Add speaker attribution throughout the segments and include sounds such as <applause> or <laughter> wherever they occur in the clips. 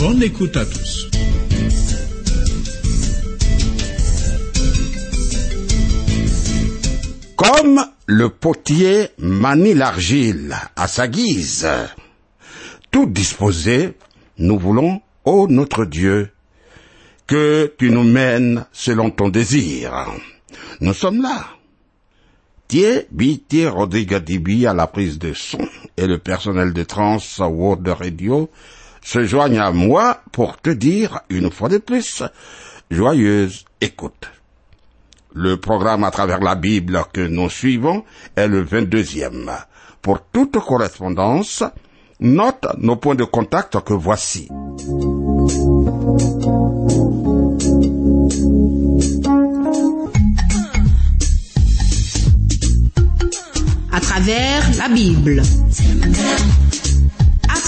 Speaker 1: Bonne écoute à tous.
Speaker 2: Comme le potier manie l'argile à sa guise, tout disposé, nous voulons, ô notre Dieu, que tu nous mènes selon ton désir. Nous sommes là. Thier, Biti, Rodrigue Dibi à la prise de son et le personnel de Trans World Radio se joignent à moi pour te dire, une fois de plus, joyeuse écoute. Le programme à travers la Bible que nous suivons est le 22e. Pour toute correspondance, note nos points de contact que voici.
Speaker 3: À travers la Bible.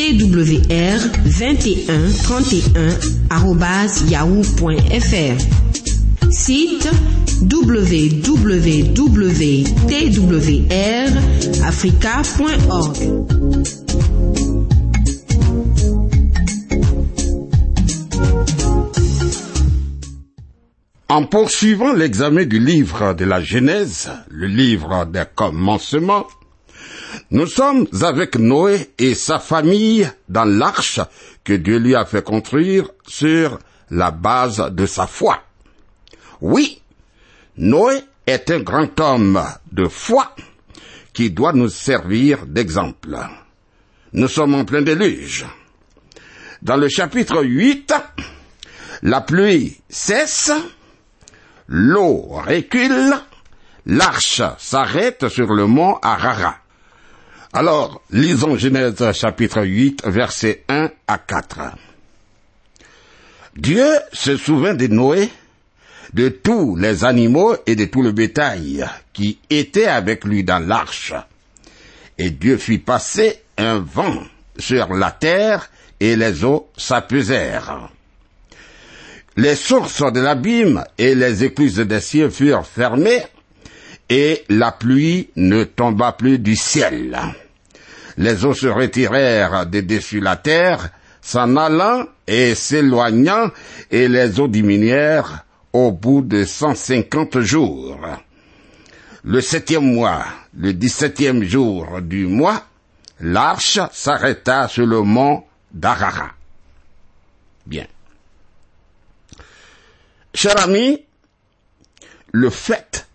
Speaker 3: twr 21 31 yahoo.fr. Site www.twrafrica.org.
Speaker 2: En poursuivant l'examen du livre de la Genèse, le livre des commencements, nous sommes avec Noé et sa famille dans l'arche que Dieu lui a fait construire sur la base de sa foi. Oui, Noé est un grand homme de foi qui doit nous servir d'exemple. Nous sommes en plein déluge. Dans le chapitre 8, la pluie cesse, l'eau recule, l'arche s'arrête sur le mont Arara. Alors, lisons Genèse chapitre 8, versets 1 à 4. Dieu se souvint de Noé, de tous les animaux et de tout le bétail qui étaient avec lui dans l'arche. Et Dieu fit passer un vent sur la terre et les eaux s'apaisèrent. Les sources de l'abîme et les écluses des cieux furent fermées et la pluie ne tomba plus du ciel. Les eaux se retirèrent de dessus la terre, s'en allant et s'éloignant, et les eaux diminuèrent au bout de cent cinquante jours. Le septième mois, le dix-septième jour du mois, l'arche s'arrêta sur le mont d'Arara. Bien. Cher ami, le fait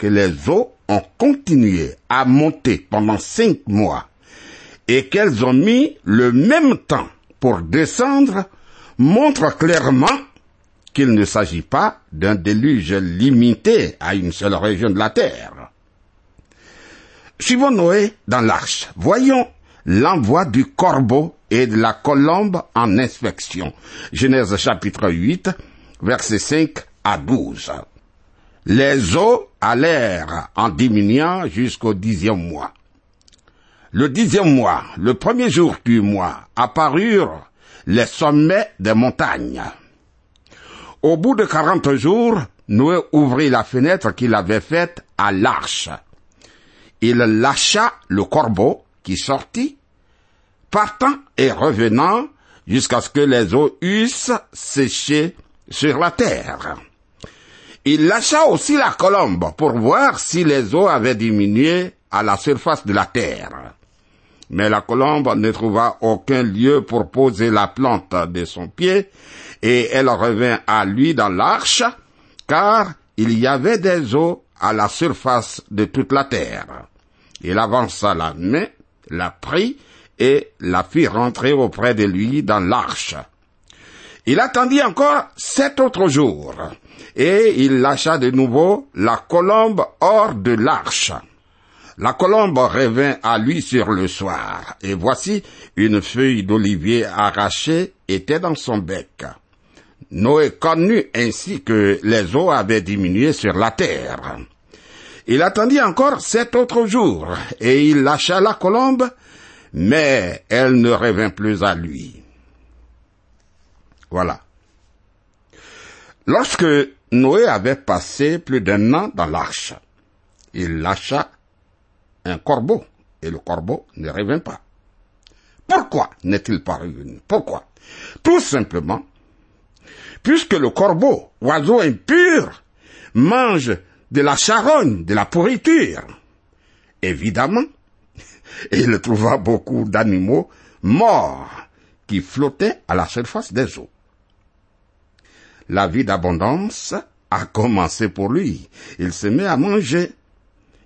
Speaker 2: que les eaux ont continué à monter pendant cinq mois et qu'elles ont mis le même temps pour descendre montre clairement qu'il ne s'agit pas d'un déluge limité à une seule région de la terre. Suivons Noé dans l'arche. Voyons l'envoi du corbeau et de la colombe en inspection. Genèse chapitre 8, versets 5 à 12. Les eaux allèrent en diminuant jusqu'au dixième mois. Le dixième mois, le premier jour du mois, apparurent les sommets des montagnes. Au bout de quarante jours, Noé ouvrit la fenêtre qu'il avait faite à l'arche. Il lâcha le corbeau qui sortit, partant et revenant jusqu'à ce que les eaux eussent séché sur la terre. Il lâcha aussi la colombe pour voir si les eaux avaient diminué à la surface de la terre. Mais la colombe ne trouva aucun lieu pour poser la plante de son pied, et elle revint à lui dans l'arche, car il y avait des eaux à la surface de toute la terre. Il avança la main, la prit et la fit rentrer auprès de lui dans l'arche. Il attendit encore sept autres jours, et il lâcha de nouveau la colombe hors de l'arche. La colombe revint à lui sur le soir, et voici une feuille d'olivier arrachée était dans son bec. Noé connut ainsi que les eaux avaient diminué sur la terre. Il attendit encore sept autres jours, et il lâcha la colombe, mais elle ne revint plus à lui. Voilà. Lorsque Noé avait passé plus d'un an dans l'arche, il lâcha un corbeau, et le corbeau ne revint pas. Pourquoi n'est-il pas revenu? Pourquoi? Tout simplement, puisque le corbeau, oiseau impur, mange de la charogne, de la pourriture. Évidemment, <laughs> il trouva beaucoup d'animaux morts qui flottaient à la surface des eaux. La vie d'abondance a commencé pour lui. Il se met à manger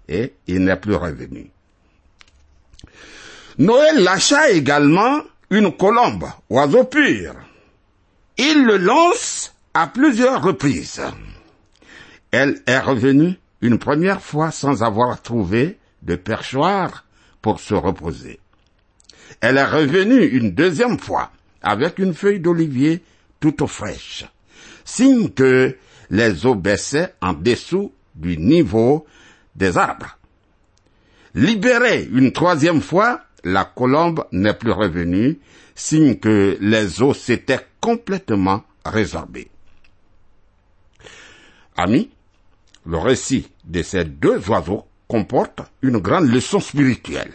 Speaker 2: et il n'est plus revenu. Noël lâcha également une colombe, oiseau pur. Il le lance à plusieurs reprises. Elle est revenue une première fois sans avoir trouvé de perchoir pour se reposer. Elle est revenue une deuxième fois avec une feuille d'olivier toute fraîche, signe que les eaux baissaient en dessous du niveau des arbres. Libérée une troisième fois, la colombe n'est plus revenue, signe que les eaux s'étaient complètement résorbées. Amis, le récit de ces deux oiseaux comporte une grande leçon spirituelle.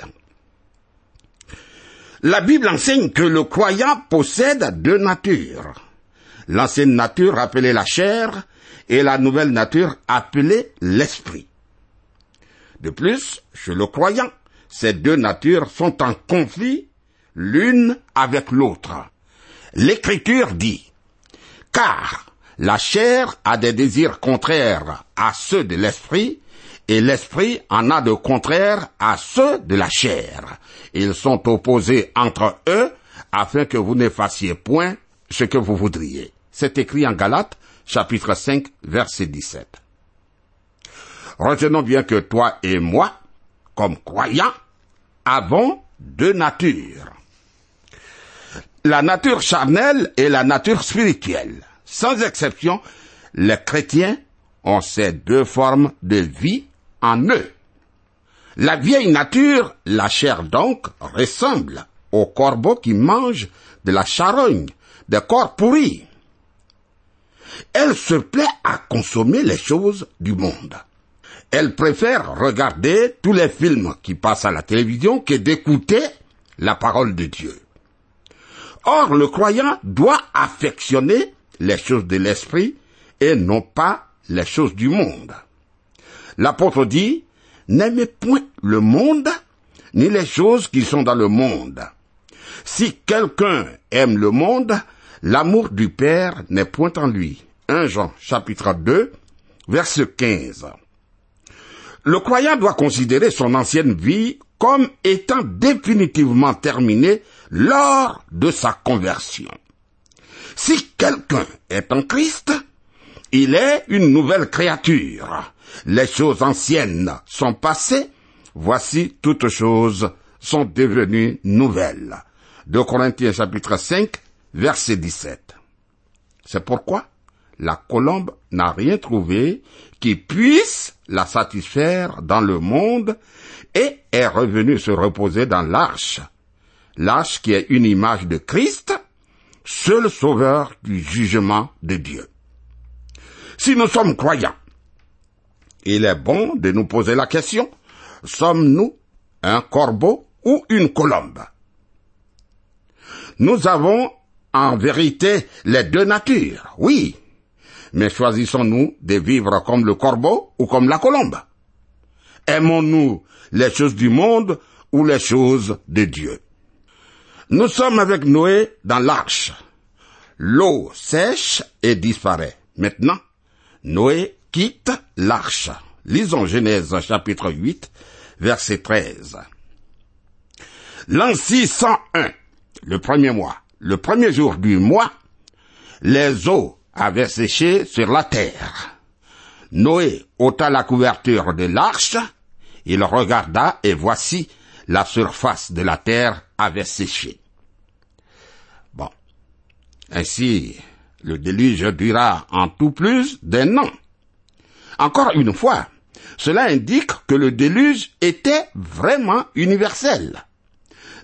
Speaker 2: La Bible enseigne que le croyant possède deux natures. L'ancienne nature appelée la chair et la nouvelle nature appelée l'esprit. De plus, chez le croyant, ces deux natures sont en conflit l'une avec l'autre. L'écriture dit, car la chair a des désirs contraires à ceux de l'esprit, et l'esprit en a de contraires à ceux de la chair. Ils sont opposés entre eux afin que vous ne fassiez point ce que vous voudriez. C'est écrit en Galates, chapitre 5, verset 17. Retenons bien que toi et moi, comme croyants, avons deux natures. La nature charnelle et la nature spirituelle. Sans exception, les chrétiens ont ces deux formes de vie en eux. La vieille nature, la chair donc, ressemble au corbeau qui mange de la charogne, des corps pourris. Elle se plaît à consommer les choses du monde. Elle préfère regarder tous les films qui passent à la télévision que d'écouter la parole de Dieu. Or, le croyant doit affectionner les choses de l'esprit et non pas les choses du monde. L'apôtre dit, n'aimez point le monde, ni les choses qui sont dans le monde. Si quelqu'un aime le monde, l'amour du Père n'est point en lui. 1 Jean chapitre 2, verset 15. Le croyant doit considérer son ancienne vie comme étant définitivement terminée lors de sa conversion. Si quelqu'un est en Christ, il est une nouvelle créature. Les choses anciennes sont passées, voici toutes choses sont devenues nouvelles. De Corinthiens chapitre 5, verset 17. C'est pourquoi la colombe n'a rien trouvé qui puisse la satisfaire dans le monde et est revenue se reposer dans l'arche. L'arche qui est une image de Christ, seul sauveur du jugement de Dieu. Si nous sommes croyants, il est bon de nous poser la question, sommes-nous un corbeau ou une colombe? Nous avons en vérité les deux natures, oui, mais choisissons-nous de vivre comme le corbeau ou comme la colombe Aimons-nous les choses du monde ou les choses de Dieu Nous sommes avec Noé dans l'arche. L'eau sèche et disparaît. Maintenant, Noé quitte l'arche. Lisons Genèse chapitre 8, verset 13. L'an 601, le premier mois, le premier jour du mois, les eaux avaient séché sur la terre. Noé ôta la couverture de l'arche, il regarda et voici la surface de la terre avait séché. Bon. Ainsi, le déluge dura en tout plus d'un an. Encore une fois, cela indique que le déluge était vraiment universel.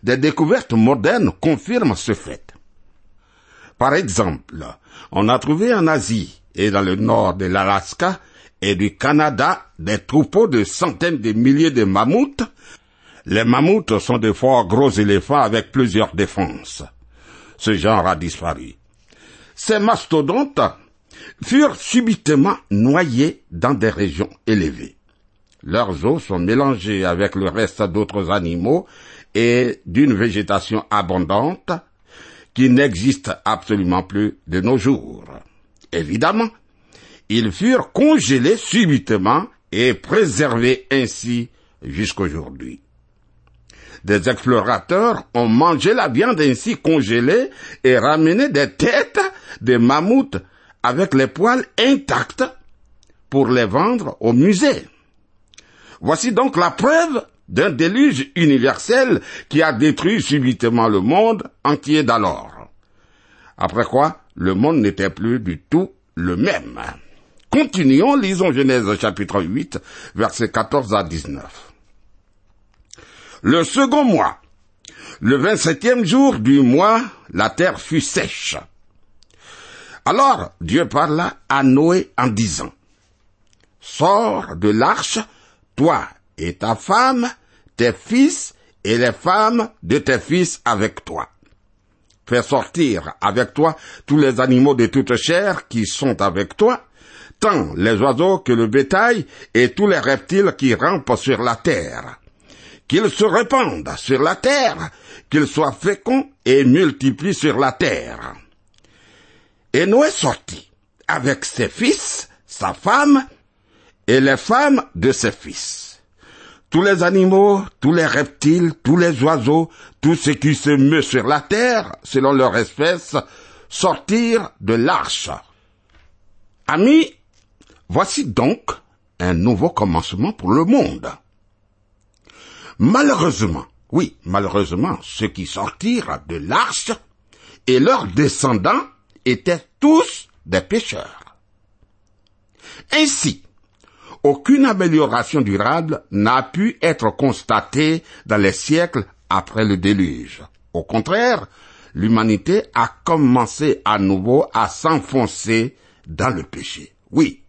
Speaker 2: Des découvertes modernes confirment ce fait. Par exemple, on a trouvé en Asie et dans le nord de l'Alaska et du Canada des troupeaux de centaines de milliers de mammouths. Les mammouths sont de forts gros éléphants avec plusieurs défenses. Ce genre a disparu. Ces mastodontes furent subitement noyés dans des régions élevées. Leurs os sont mélangés avec le reste d'autres animaux et d'une végétation abondante qui n'existe absolument plus de nos jours. Évidemment, ils furent congelés subitement et préservés ainsi jusqu'aujourd'hui. Des explorateurs ont mangé la viande ainsi congelée et ramené des têtes de mammouths avec les poils intacts pour les vendre au musée. Voici donc la preuve d'un déluge universel qui a détruit subitement le monde entier d'alors. Après quoi, le monde n'était plus du tout le même. Continuons, lisons Genèse chapitre 8, versets 14 à 19. Le second mois, le vingt-septième jour du mois, la terre fut sèche. Alors Dieu parla à Noé en disant, Sors de l'arche, toi et ta femme, tes fils et les femmes de tes fils avec toi. Fais sortir avec toi tous les animaux de toute chair qui sont avec toi, tant les oiseaux que le bétail et tous les reptiles qui rampent sur la terre. Qu'ils se répandent sur la terre, qu'ils soient féconds et multiplient sur la terre. Et Noé sortit avec ses fils, sa femme et les femmes de ses fils. Tous les animaux, tous les reptiles, tous les oiseaux, tout ce qui se meut sur la terre, selon leur espèce, sortirent de l'arche. Amis, Voici donc un nouveau commencement pour le monde. Malheureusement, oui, malheureusement, ceux qui sortirent de l'arche et leurs descendants étaient tous des pécheurs. Ainsi, aucune amélioration durable n'a pu être constatée dans les siècles après le déluge. Au contraire, l'humanité a commencé à nouveau à s'enfoncer dans le péché. Oui,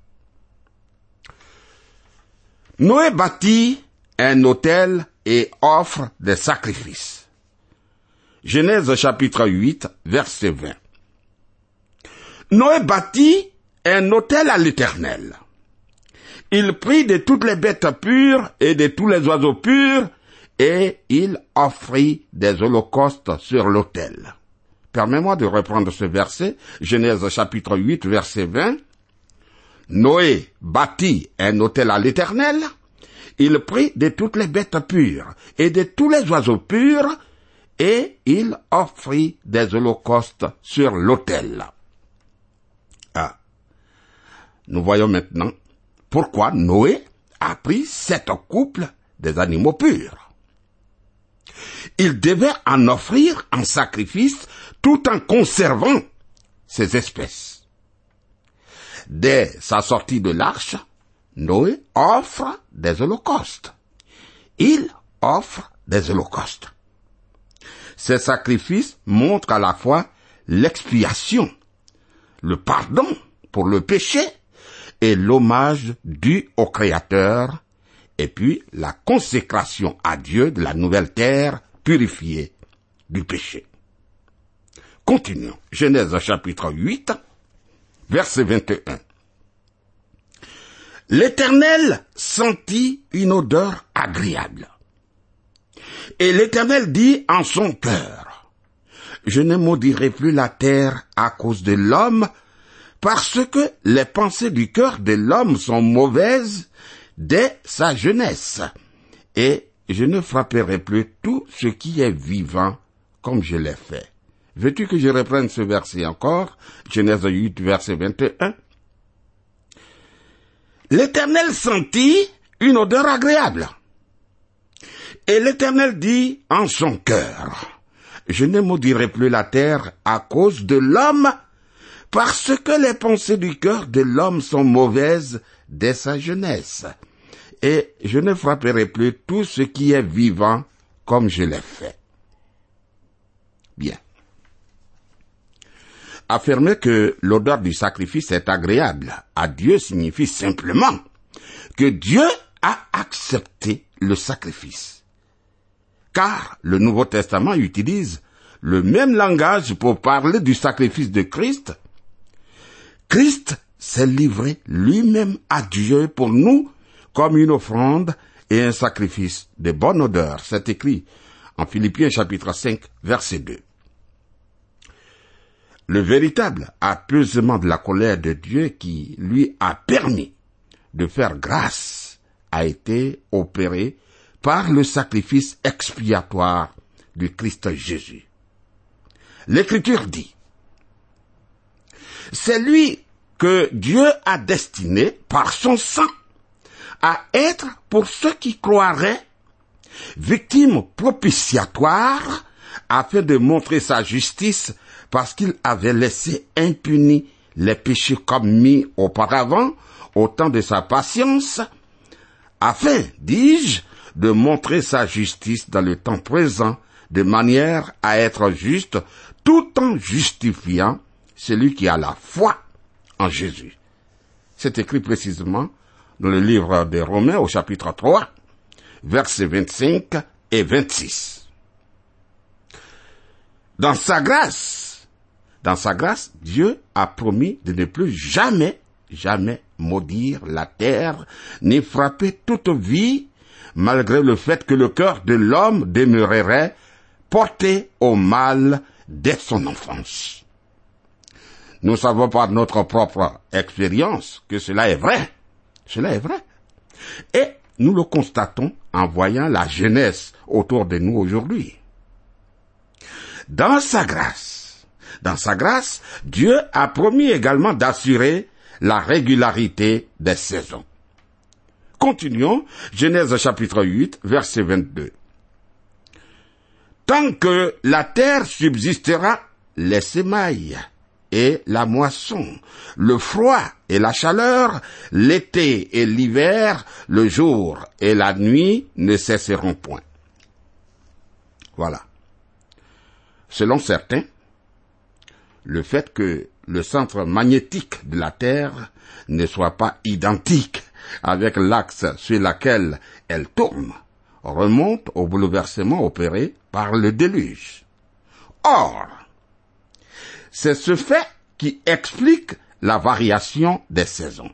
Speaker 2: Noé bâtit un autel et offre des sacrifices. Genèse chapitre 8, verset 20. Noé bâtit un autel à l'Éternel. Il prit de toutes les bêtes pures et de tous les oiseaux purs, et il offrit des holocaustes sur l'autel. Permets-moi de reprendre ce verset, Genèse chapitre 8, verset 20. Noé bâtit un autel à l'Éternel, il prit de toutes les bêtes pures et de tous les oiseaux purs, et il offrit des holocaustes sur l'autel. Ah. Nous voyons maintenant pourquoi Noé a pris sept couples des animaux purs. Il devait en offrir en sacrifice tout en conservant ces espèces. Dès sa sortie de l'arche, Noé offre des holocaustes. Il offre des holocaustes. Ces sacrifices montrent à la fois l'expiation, le pardon pour le péché et l'hommage dû au Créateur, et puis la consécration à Dieu de la nouvelle terre purifiée du péché. Continuons. Genèse chapitre 8, verset 21. L'Éternel sentit une odeur agréable. Et l'Éternel dit en son cœur, je ne maudirai plus la terre à cause de l'homme, parce que les pensées du cœur de l'homme sont mauvaises dès sa jeunesse. Et je ne frapperai plus tout ce qui est vivant comme je l'ai fait. Veux-tu que je reprenne ce verset encore? Genèse 8, verset 21. L'Éternel sentit une odeur agréable. Et l'Éternel dit en son cœur, je ne maudirai plus la terre à cause de l'homme, parce que les pensées du cœur de l'homme sont mauvaises dès sa jeunesse. Et je ne frapperai plus tout ce qui est vivant comme je l'ai fait. Bien. Affirmer que l'odeur du sacrifice est agréable à Dieu signifie simplement que Dieu a accepté le sacrifice. Car le Nouveau Testament utilise le même langage pour parler du sacrifice de Christ. Christ s'est livré lui-même à Dieu pour nous comme une offrande et un sacrifice de bonne odeur. C'est écrit en Philippiens chapitre 5 verset 2. Le véritable apaisement de la colère de Dieu qui lui a permis de faire grâce a été opéré par le sacrifice expiatoire du Christ Jésus. L'Écriture dit, c'est lui que Dieu a destiné par son sang à être pour ceux qui croiraient victime propitiatoire afin de montrer sa justice parce qu'il avait laissé impunis les péchés commis auparavant au temps de sa patience, afin, dis-je, de montrer sa justice dans le temps présent, de manière à être juste, tout en justifiant celui qui a la foi en Jésus. C'est écrit précisément dans le livre des Romains au chapitre 3, versets 25 et 26. Dans sa grâce, dans sa grâce, Dieu a promis de ne plus jamais, jamais maudire la terre, ni frapper toute vie, malgré le fait que le cœur de l'homme demeurerait porté au mal dès son enfance. Nous savons par notre propre expérience que cela est vrai. Cela est vrai. Et nous le constatons en voyant la jeunesse autour de nous aujourd'hui. Dans sa grâce, dans sa grâce, Dieu a promis également d'assurer la régularité des saisons. Continuons, Genèse chapitre 8, verset 22. Tant que la terre subsistera, les semailles et la moisson, le froid et la chaleur, l'été et l'hiver, le jour et la nuit ne cesseront point. Voilà. Selon certains, le fait que le centre magnétique de la Terre ne soit pas identique avec l'axe sur lequel elle tourne remonte au bouleversement opéré par le déluge. Or, c'est ce fait qui explique la variation des saisons.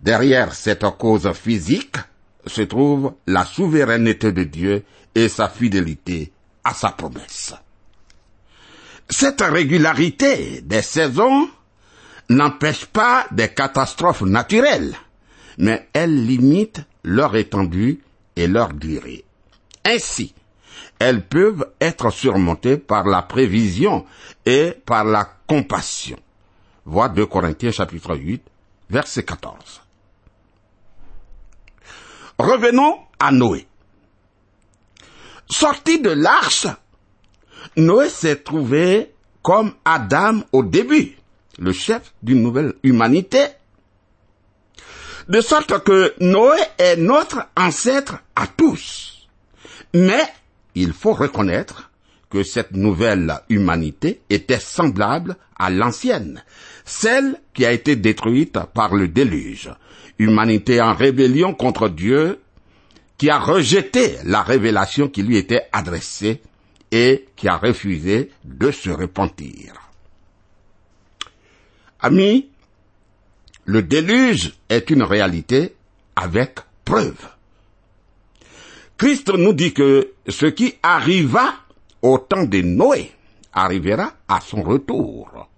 Speaker 2: Derrière cette cause physique se trouve la souveraineté de Dieu et sa fidélité à sa promesse. Cette régularité des saisons n'empêche pas des catastrophes naturelles, mais elle limite leur étendue et leur durée. Ainsi, elles peuvent être surmontées par la prévision et par la compassion. Vois 2 Corinthiens chapitre 8, verset 14. Revenons à Noé. Sorti de l'arche, Noé s'est trouvé comme Adam au début, le chef d'une nouvelle humanité. De sorte que Noé est notre ancêtre à tous. Mais il faut reconnaître que cette nouvelle humanité était semblable à l'ancienne, celle qui a été détruite par le déluge. Humanité en rébellion contre Dieu, qui a rejeté la révélation qui lui était adressée et qui a refusé de se repentir. Amis, le déluge est une réalité avec preuve. Christ nous dit que ce qui arriva au temps de Noé arrivera à son retour.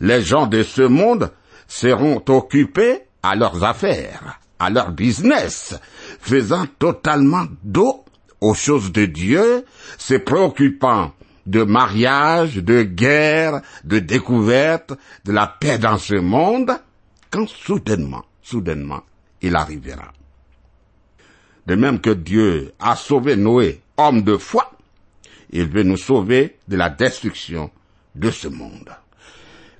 Speaker 2: Les gens de ce monde seront occupés à leurs affaires, à leur business, faisant totalement dos aux choses de Dieu, se préoccupant de mariage, de guerre, de découverte, de la paix dans ce monde, quand soudainement, soudainement, il arrivera. De même que Dieu a sauvé Noé, homme de foi, il veut nous sauver de la destruction de ce monde.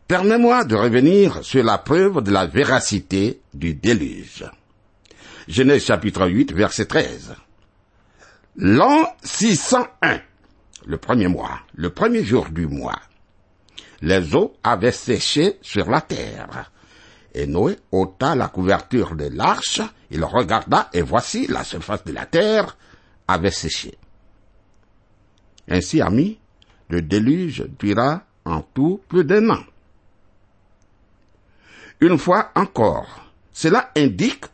Speaker 2: Permets-moi de revenir sur la preuve de la véracité du déluge. Genèse chapitre 8, verset 13. L'an 601, le premier mois, le premier jour du mois, les eaux avaient séché sur la terre. Et Noé ôta la couverture de l'arche, il regarda, et voici la surface de la terre avait séché. Ainsi, amis, le déluge dura en tout plus d'un an. Une fois encore, cela indique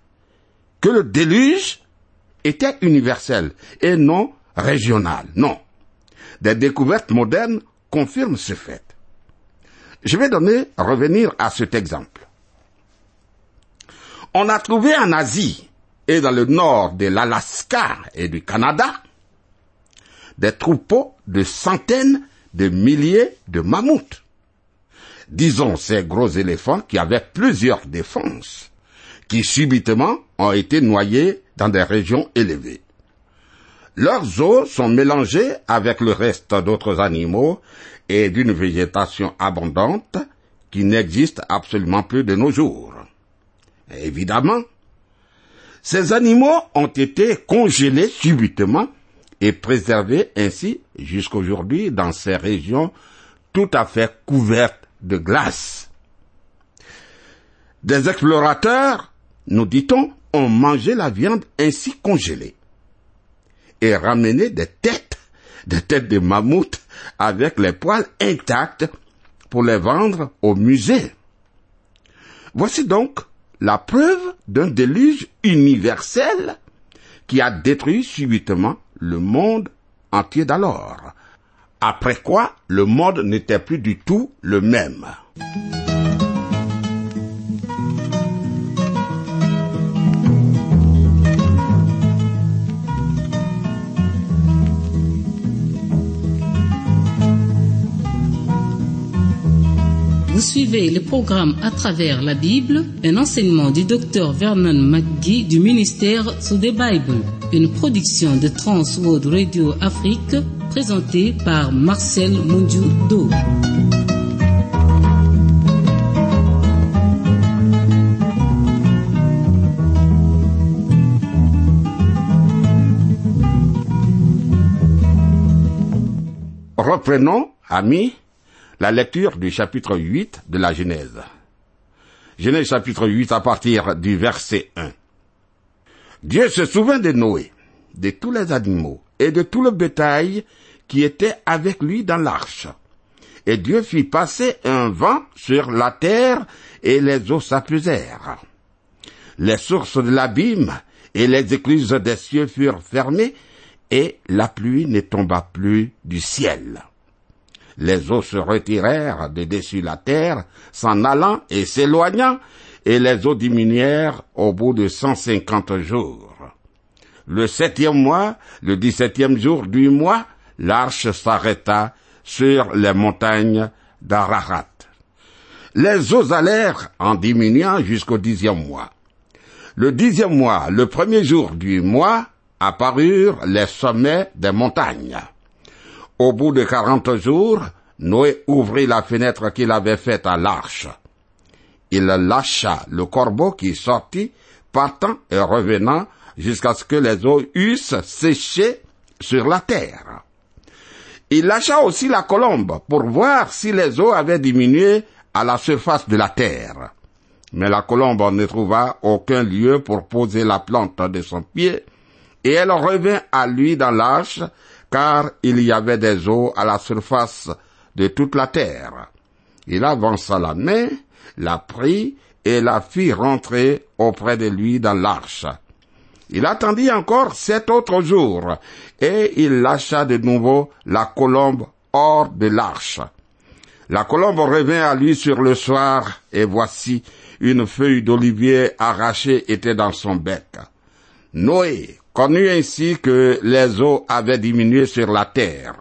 Speaker 2: que le déluge était universel et non régional. Non. Des découvertes modernes confirment ce fait. Je vais donner, revenir à cet exemple. On a trouvé en Asie et dans le nord de l'Alaska et du Canada des troupeaux de centaines de milliers de mammouths. Disons ces gros éléphants qui avaient plusieurs défenses, qui subitement ont été noyés dans des régions élevées. Leurs os sont mélangés avec le reste d'autres animaux et d'une végétation abondante qui n'existe absolument plus de nos jours. Évidemment, ces animaux ont été congelés subitement et préservés ainsi jusqu'aujourd'hui dans ces régions tout à fait couvertes de glace. Des explorateurs, nous dit-on, ont mangé la viande ainsi congelée et ramené des têtes, des têtes de mammouth avec les poils intacts pour les vendre au musée. Voici donc la preuve d'un déluge universel qui a détruit subitement le monde entier d'alors. Après quoi, le monde n'était plus du tout le même.
Speaker 4: Suivez le programme à travers la Bible, un enseignement du docteur Vernon McGee du ministère sous des Bible, une production de Trans World Radio Afrique présentée par Marcel Mondiou-Do.
Speaker 2: Reprenons, amis, la lecture du chapitre 8 de la Genèse. Genèse chapitre 8 à partir du verset 1. Dieu se souvint de Noé, de tous les animaux et de tout le bétail qui était avec lui dans l'arche. Et Dieu fit passer un vent sur la terre et les eaux s'apaisèrent. Les sources de l'abîme et les écluses des cieux furent fermées et la pluie ne tomba plus du ciel. Les eaux se retirèrent de dessus la terre, s'en allant et s'éloignant, et les eaux diminuèrent au bout de cent cinquante jours. Le septième mois, le dix-septième jour du mois, l'arche s'arrêta sur les montagnes d'Ararat. Les eaux allèrent en diminuant jusqu'au dixième mois. Le dixième mois, le premier jour du mois, apparurent les sommets des montagnes. Au bout de quarante jours, Noé ouvrit la fenêtre qu'il avait faite à l'arche. Il lâcha le corbeau qui sortit, partant et revenant jusqu'à ce que les eaux eussent séché sur la terre. Il lâcha aussi la colombe pour voir si les eaux avaient diminué à la surface de la terre. Mais la colombe ne trouva aucun lieu pour poser la plante de son pied, et elle revint à lui dans l'arche, car il y avait des eaux à la surface de toute la terre. Il avança la main, la prit et la fit rentrer auprès de lui dans l'arche. Il attendit encore sept autres jours, et il lâcha de nouveau la colombe hors de l'arche. La colombe revint à lui sur le soir, et voici, une feuille d'olivier arrachée était dans son bec. Noé connut ainsi que les eaux avaient diminué sur la terre.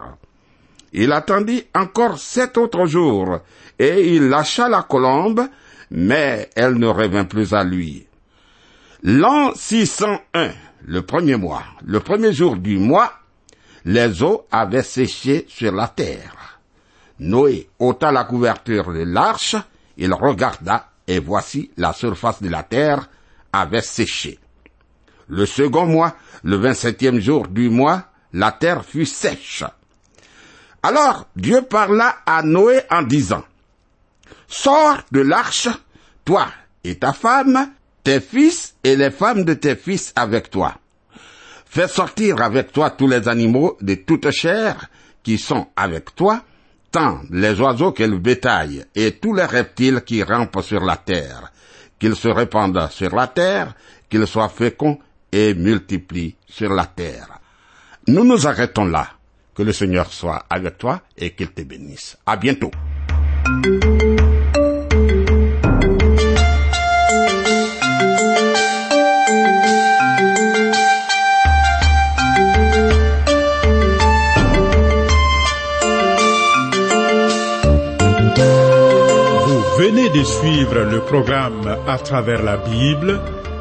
Speaker 2: Il attendit encore sept autres jours, et il lâcha la colombe, mais elle ne revint plus à lui. L'an 601, le premier mois, le premier jour du mois, les eaux avaient séché sur la terre. Noé ôta la couverture de l'arche, il regarda, et voici la surface de la terre avait séché. Le second mois, le vingt-septième jour du mois, la terre fut sèche. Alors Dieu parla à Noé en disant, Sors de l'arche, toi et ta femme, tes fils et les femmes de tes fils avec toi. Fais sortir avec toi tous les animaux de toute chair qui sont avec toi, tant les oiseaux que le bétail et tous les reptiles qui rampent sur la terre, qu'ils se répandent sur la terre, qu'ils soient féconds et multiplient sur la terre. Nous nous arrêtons là. Que le Seigneur soit avec toi et qu'il te bénisse. À bientôt.
Speaker 1: Vous venez de suivre le programme À travers la Bible,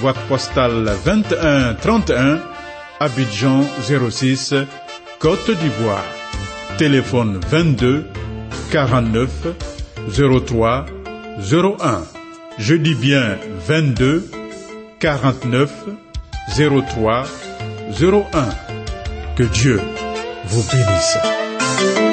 Speaker 1: boîte postale 2131, Abidjan 06, Côte d'Ivoire. Téléphone 22 49 03 01. Je dis bien 22 49 03 01. Que Dieu vous bénisse.